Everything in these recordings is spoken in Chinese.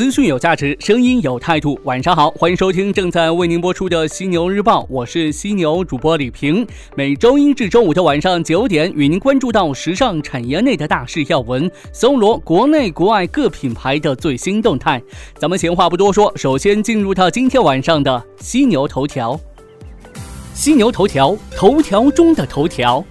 资讯有价值，声音有态度。晚上好，欢迎收听正在为您播出的犀牛日报，我是犀牛主播李平。每周一至周五的晚上九点，与您关注到时尚产业内的大事要闻，搜罗国内国外各品牌的最新动态。咱们闲话不多说，首先进入到今天晚上的犀牛头条。犀牛头条，头条中的头条。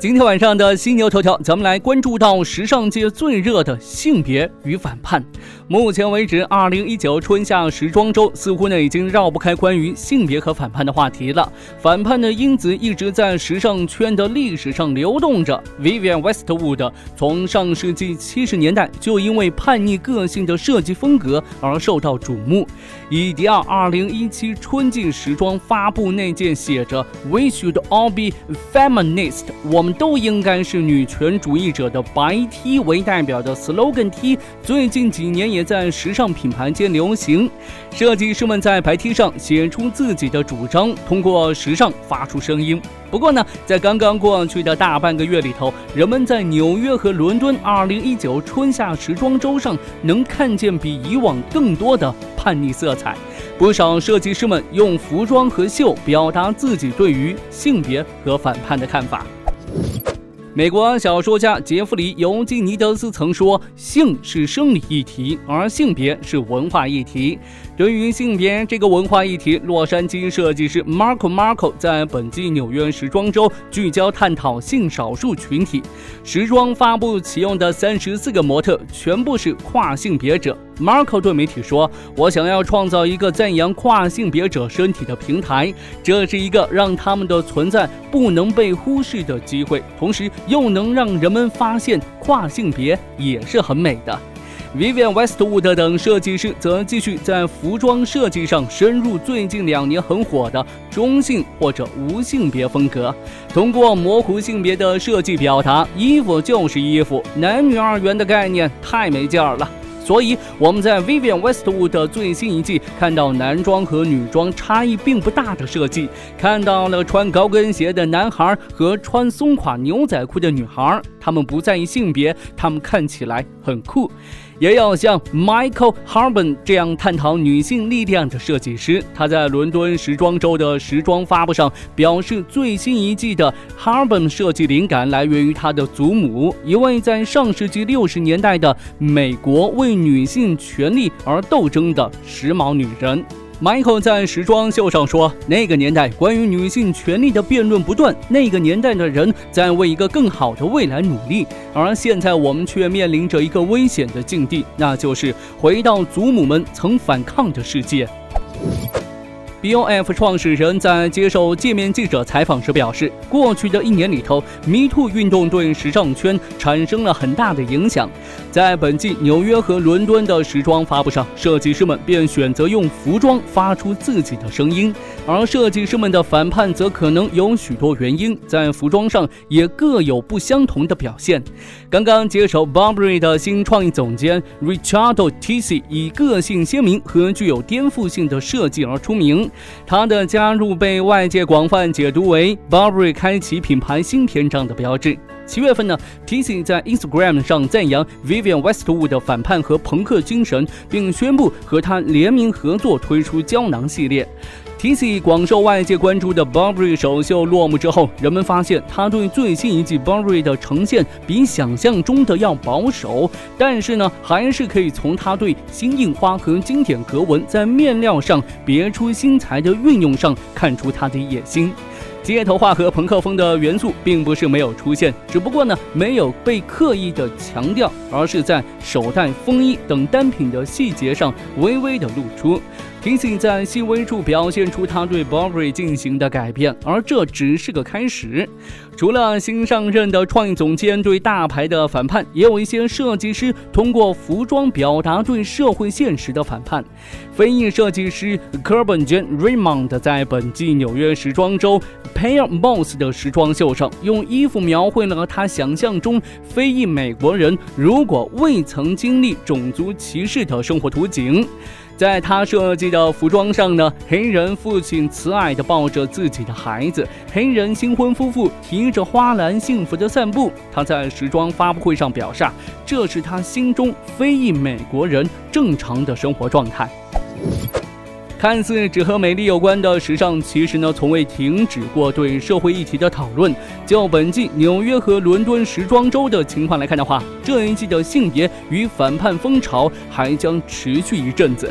今天晚上的犀牛头条，咱们来关注到时尚界最热的性别与反叛。目前为止，二零一九春夏时装周似乎呢已经绕不开关于性别和反叛的话题了。反叛的因子一直在时尚圈的历史上流动着。Vivienne Westwood 从上世纪七十年代就因为叛逆个性的设计风格而受到瞩目。以迪奥二零一七春季时装发布那件写着 “We should all be feminist”，我们。都应该是女权主义者的白 T 为代表的 slogan T，最近几年也在时尚品牌间流行。设计师们在白 T 上写出自己的主张，通过时尚发出声音。不过呢，在刚刚过去的大半个月里头，人们在纽约和伦敦2019春夏时装周上能看见比以往更多的叛逆色彩。不少设计师们用服装和秀表达自己对于性别和反叛的看法。美国小说家杰弗里·尤金尼德斯曾说：“性是生理议题，而性别是文化议题。”对于性别这个文化议题，洛杉矶设计师 Marco Marco 在本季纽约时装周聚焦探讨性少数群体。时装发布启用的三十四个模特全部是跨性别者。Marco 对媒体说：“我想要创造一个赞扬跨性别者身体的平台，这是一个让他们的存在不能被忽视的机会，同时又能让人们发现跨性别也是很美的。” Vivienne Westwood 等设计师则继续在服装设计上深入最近两年很火的中性或者无性别风格，通过模糊性别的设计表达，衣服就是衣服，男女二元的概念太没劲儿了。所以我们在 Vivienne Westwood 最新一季看到男装和女装差异并不大的设计，看到了穿高跟鞋的男孩和穿松垮牛仔裤的女孩，他们不在意性别，他们看起来很酷。也有像 Michael Harbin 这样探讨女性力量的设计师。他在伦敦时装周的时装发布上表示，最新一季的 Harbin 设计灵感来源于他的祖母，一位在上世纪六十年代的美国为女性权利而斗争的时髦女人。Michael 在时装秀上说：“那个年代关于女性权利的辩论不断，那个年代的人在为一个更好的未来努力，而现在我们却面临着一个危险的境地，那就是回到祖母们曾反抗的世界。” BOF 创始人在接受界面记者采访时表示，过去的一年里头，Me Too 运动对时尚圈产生了很大的影响。在本季纽约和伦敦的时装发布上，设计师们便选择用服装发出自己的声音，而设计师们的反叛则可能有许多原因，在服装上也各有不相同的表现。刚刚接手 Burberry 的新创意总监 Richardo Tisci 以个性鲜明和具有颠覆性的设计而出名。他的加入被外界广泛解读为 Burberry 开启品牌新篇章的标志。七月份呢，TC 在 Instagram 上赞扬 Vivienne Westwood 的反叛和朋克精神，并宣布和他联名合作推出胶囊系列。Tici 广受外界关注的 Burberry 首秀落幕之后，人们发现他对最新一季 Burberry 的呈现比想象中的要保守，但是呢，还是可以从他对新印花和经典格纹在面料上别出心裁的运用上看出他的野心。街头化和朋克风的元素并不是没有出现，只不过呢，没有被刻意的强调，而是在手袋、风衣等单品的细节上微微的露出。提醒在细微处表现出他对 Burberry 进行的改变，而这只是个开始。除了新上任的创意总监对大牌的反叛，也有一些设计师通过服装表达对社会现实的反叛。非裔设计师 k e r b a n Jan Raymond 在本季纽约时装周 Pair Boss 的时装秀上，用衣服描绘了他想象中非裔美国人如果未曾经历种族歧视的生活图景。在他设计的服装上呢，黑人父亲慈爱地抱着自己的孩子，黑人新婚夫妇提着花篮幸福地散步。他在时装发布会上表示，这是他心中非裔美国人正常的生活状态。看似只和美丽有关的时尚，其实呢从未停止过对社会议题的讨论。就本季纽约和伦敦时装周的情况来看的话，这一季的性别与反叛风潮还将持续一阵子。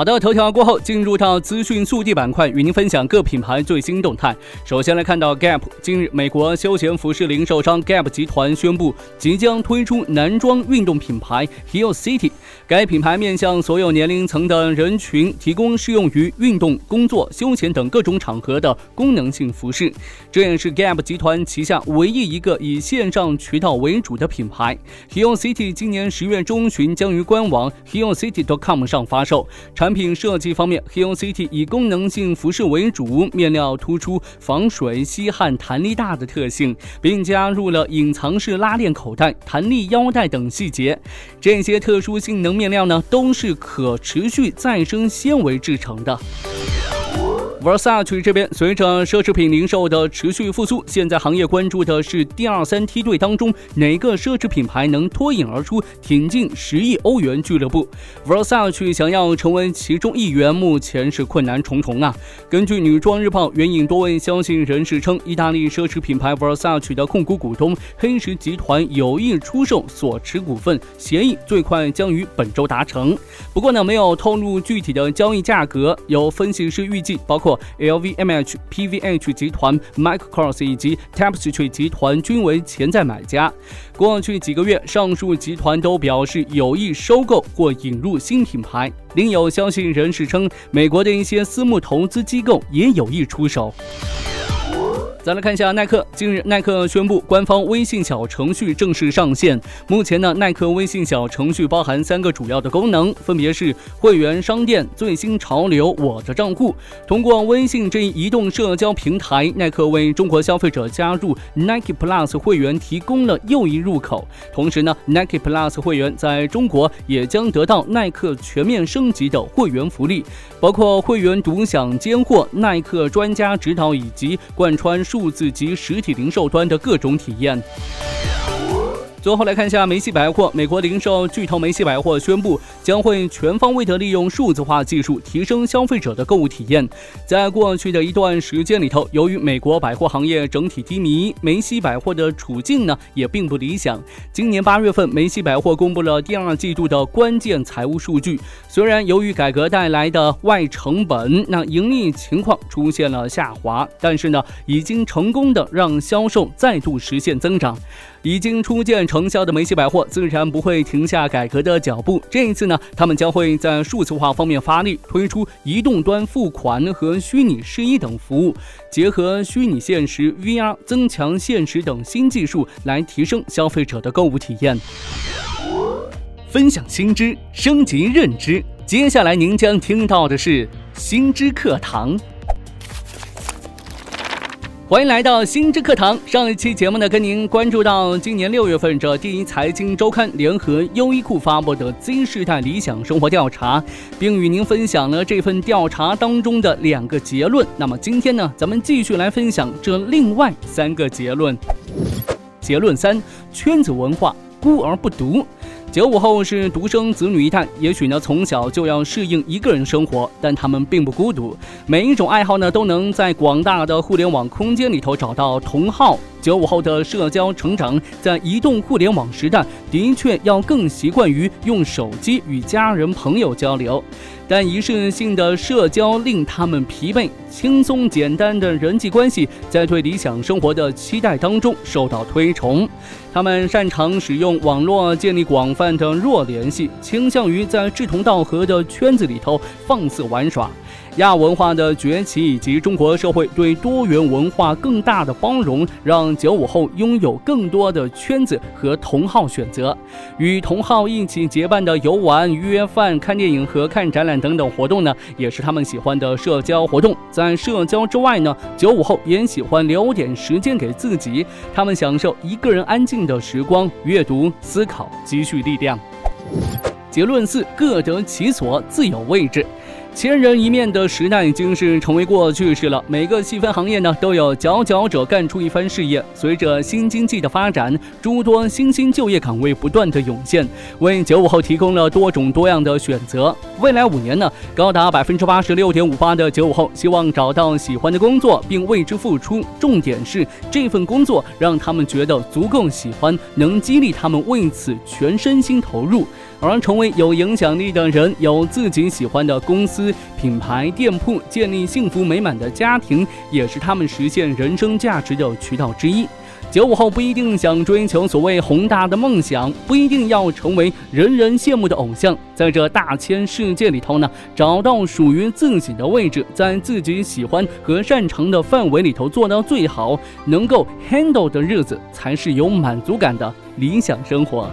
好的，头条过后进入到资讯速递板块，与您分享各品牌最新动态。首先来看到 Gap，近日美国休闲服饰零售商 Gap 集团宣布即将推出男装运动品牌 Hill City。该品牌面向所有年龄层的人群，提供适用于运动、工作、休闲等各种场合的功能性服饰。这也是 Gap 集团旗下唯一一个以线上渠道为主的品牌。Hill City 今年十月中旬将于官网 hillcity.com 上发售。产产品设计方面，Hill City 以功能性服饰为主，面料突出，防水、吸汗、弹力大的特性，并加入了隐藏式拉链口袋、弹力腰带等细节。这些特殊性能面料呢，都是可持续再生纤维制成的。Versace 这边，随着奢侈品零售的持续复苏，现在行业关注的是第二三梯队当中哪个奢侈品牌能脱颖而出，挺进十亿欧元俱乐部。Versace 想要成为其中一员，目前是困难重重啊。根据女装日报援引多位消息人士称，意大利奢侈品牌 Versace 的控股股东黑石集团有意出售所持股份，协议最快将于本周达成。不过呢，没有透露具体的交易价格。有分析师预计，包括 LVMH、PVH 集团、Michael Kors 以及 Tapestry 集团均为潜在买家。过去几个月，上述集团都表示有意收购或引入新品牌。另有消息人士称，美国的一些私募投资机构也有意出手。再来看一下耐克。近日，耐克宣布官方微信小程序正式上线。目前呢，耐克微信小程序包含三个主要的功能，分别是会员商店、最新潮流、我的账户。通过微信这一移动社交平台，耐克为中国消费者加入 Nike Plus 会员提供了又一入口。同时呢，Nike Plus 会员在中国也将得到耐克全面升级的会员福利，包括会员独享尖货、耐克专家指导以及贯穿。数字及实体零售端的各种体验。最后来看一下梅西百货。美国零售巨头梅西百货宣布，将会全方位的利用数字化技术，提升消费者的购物体验。在过去的一段时间里头，由于美国百货行业整体低迷，梅西百货的处境呢也并不理想。今年八月份，梅西百货公布了第二季度的关键财务数据。虽然由于改革带来的外成本，那盈利情况出现了下滑，但是呢，已经成功的让销售再度实现增长。已经初见成效的梅西百货自然不会停下改革的脚步。这一次呢，他们将会在数字化方面发力，推出移动端付款和虚拟试衣等服务，结合虚拟现实、VR、增强现实等新技术来提升消费者的购物体验。分享新知，升级认知。接下来您将听到的是新知课堂。欢迎来到新知课堂。上一期节目呢，跟您关注到今年六月份，这第一财经周刊联合优衣库发布的 Z 世代理想生活调查，并与您分享了这份调查当中的两个结论。那么今天呢，咱们继续来分享这另外三个结论。结论三：圈子文化，孤而不独。九五后是独生子女一代，也许呢从小就要适应一个人生活，但他们并不孤独。每一种爱好呢都能在广大的互联网空间里头找到同好。九五后的社交成长在移动互联网时代，的确要更习惯于用手机与家人朋友交流。但仪式性的社交令他们疲惫，轻松简单的人际关系在对理想生活的期待当中受到推崇。他们擅长使用网络建立广泛的弱联系，倾向于在志同道合的圈子里头放肆玩耍。亚文化的崛起以及中国社会对多元文化更大的包容，让九五后拥有更多的圈子和同好选择。与同好一起结伴的游玩、约饭、看电影和看展览等等活动呢，也是他们喜欢的社交活动。在社交之外呢，九五后也喜欢留点时间给自己，他们享受一个人安静的时光，阅读、思考、积蓄力量。结论四：各得其所，自有位置。千人一面的时代已经是成为过去式了。每个细分行业呢，都有佼佼者干出一番事业。随着新经济的发展，诸多新兴就业岗位不断的涌现，为九五后提供了多种多样的选择。未来五年呢，高达百分之八十六点五八的九五后希望找到喜欢的工作，并为之付出。重点是这份工作让他们觉得足够喜欢，能激励他们为此全身心投入。而成为有影响力的人，有自己喜欢的公司、品牌、店铺，建立幸福美满的家庭，也是他们实现人生价值的渠道之一。九五后不一定想追求所谓宏大的梦想，不一定要成为人人羡慕的偶像，在这大千世界里头呢，找到属于自己的位置，在自己喜欢和擅长的范围里头做到最好，能够 handle 的日子，才是有满足感的理想生活。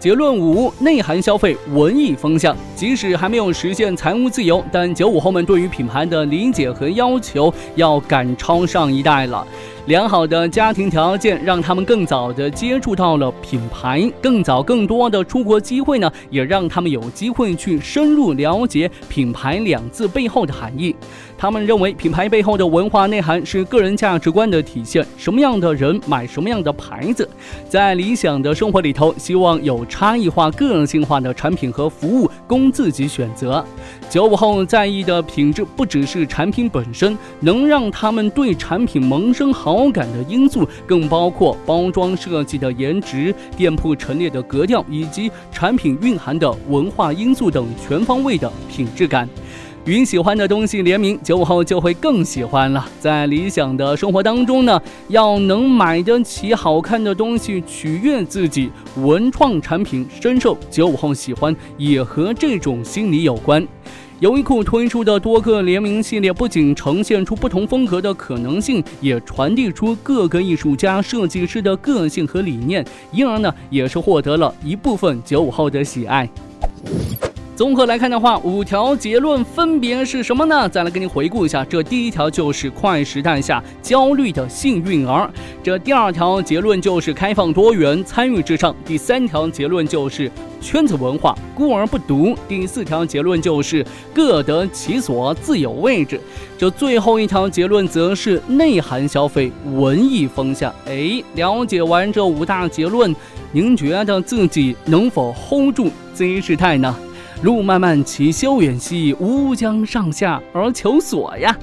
结论五：内涵消费，文艺风向。即使还没有实现财务自由，但九五后们对于品牌的理解和要求要赶超上一代了。良好的家庭条件让他们更早的接触到了品牌，更早更多的出国机会呢，也让他们有机会去深入了解品牌两字背后的含义。他们认为品牌背后的文化内涵是个人价值观的体现，什么样的人买什么样的牌子。在理想的生活里头，希望有差异化、个性化的产品和服务供自己选择。九五后在意的品质不只是产品本身，能让他们对产品萌生好。好感的因素更包括包装设计的颜值、店铺陈列的格调，以及产品蕴含的文化因素等全方位的品质感。与喜欢的东西联名，九五后就会更喜欢了。在理想的生活当中呢，要能买得起好看的东西，取悦自己，文创产品深受九五后喜欢，也和这种心理有关。优衣库推出的多个联名系列，不仅呈现出不同风格的可能性，也传递出各个艺术家、设计师的个性和理念，因而呢，也是获得了一部分九五后的喜爱。综合来看的话，五条结论分别是什么呢？再来给你回顾一下，这第一条就是快时代下焦虑的幸运儿，这第二条结论就是开放多元参与至上，第三条结论就是圈子文化孤而不独，第四条结论就是各得其所自有位置，这最后一条结论则是内涵消费文艺风向。哎，了解完这五大结论，您觉得自己能否 hold 住 Z 时代呢？路漫漫其修远兮，吾将上下而求索呀。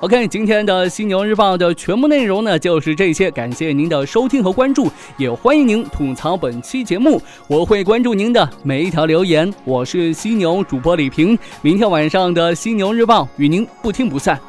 OK，今天的犀牛日报的全部内容呢就是这些，感谢您的收听和关注，也欢迎您吐槽本期节目，我会关注您的每一条留言。我是犀牛主播李平，明天晚上的犀牛日报与您不听不散。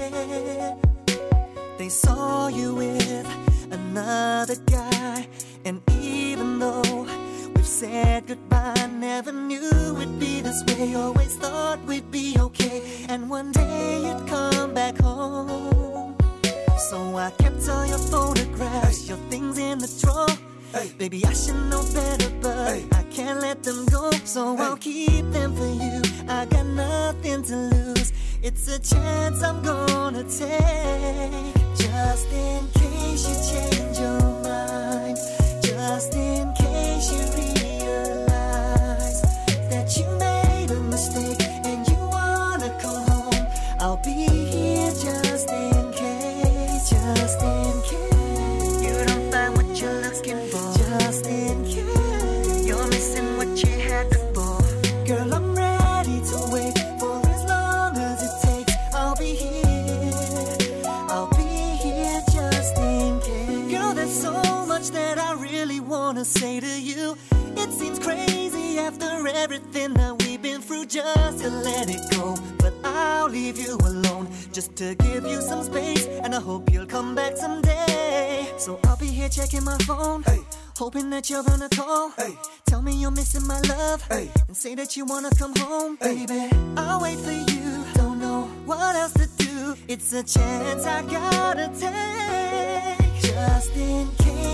Head. They saw you with another guy, and even though we've said goodbye, never knew it'd be this way. Always thought we'd be okay, and one day you'd come back home. So I kept all your photographs, your things in the drawer. Hey. Baby, I should know better, but hey. I can't let them go. So hey. I'll keep them for you. I got nothing to lose. It's a chance I'm gonna take. Wanna say to you. It seems crazy after everything that we've been through just to let it go. But I'll leave you alone just to give you some space. And I hope you'll come back someday. So I'll be here checking my phone. Hey Hoping that you're gonna call. Hey. Tell me you're missing my love. Hey. And say that you wanna come home, baby. I'll wait for you. Don't know what else to do. It's a chance I gotta take. Just in case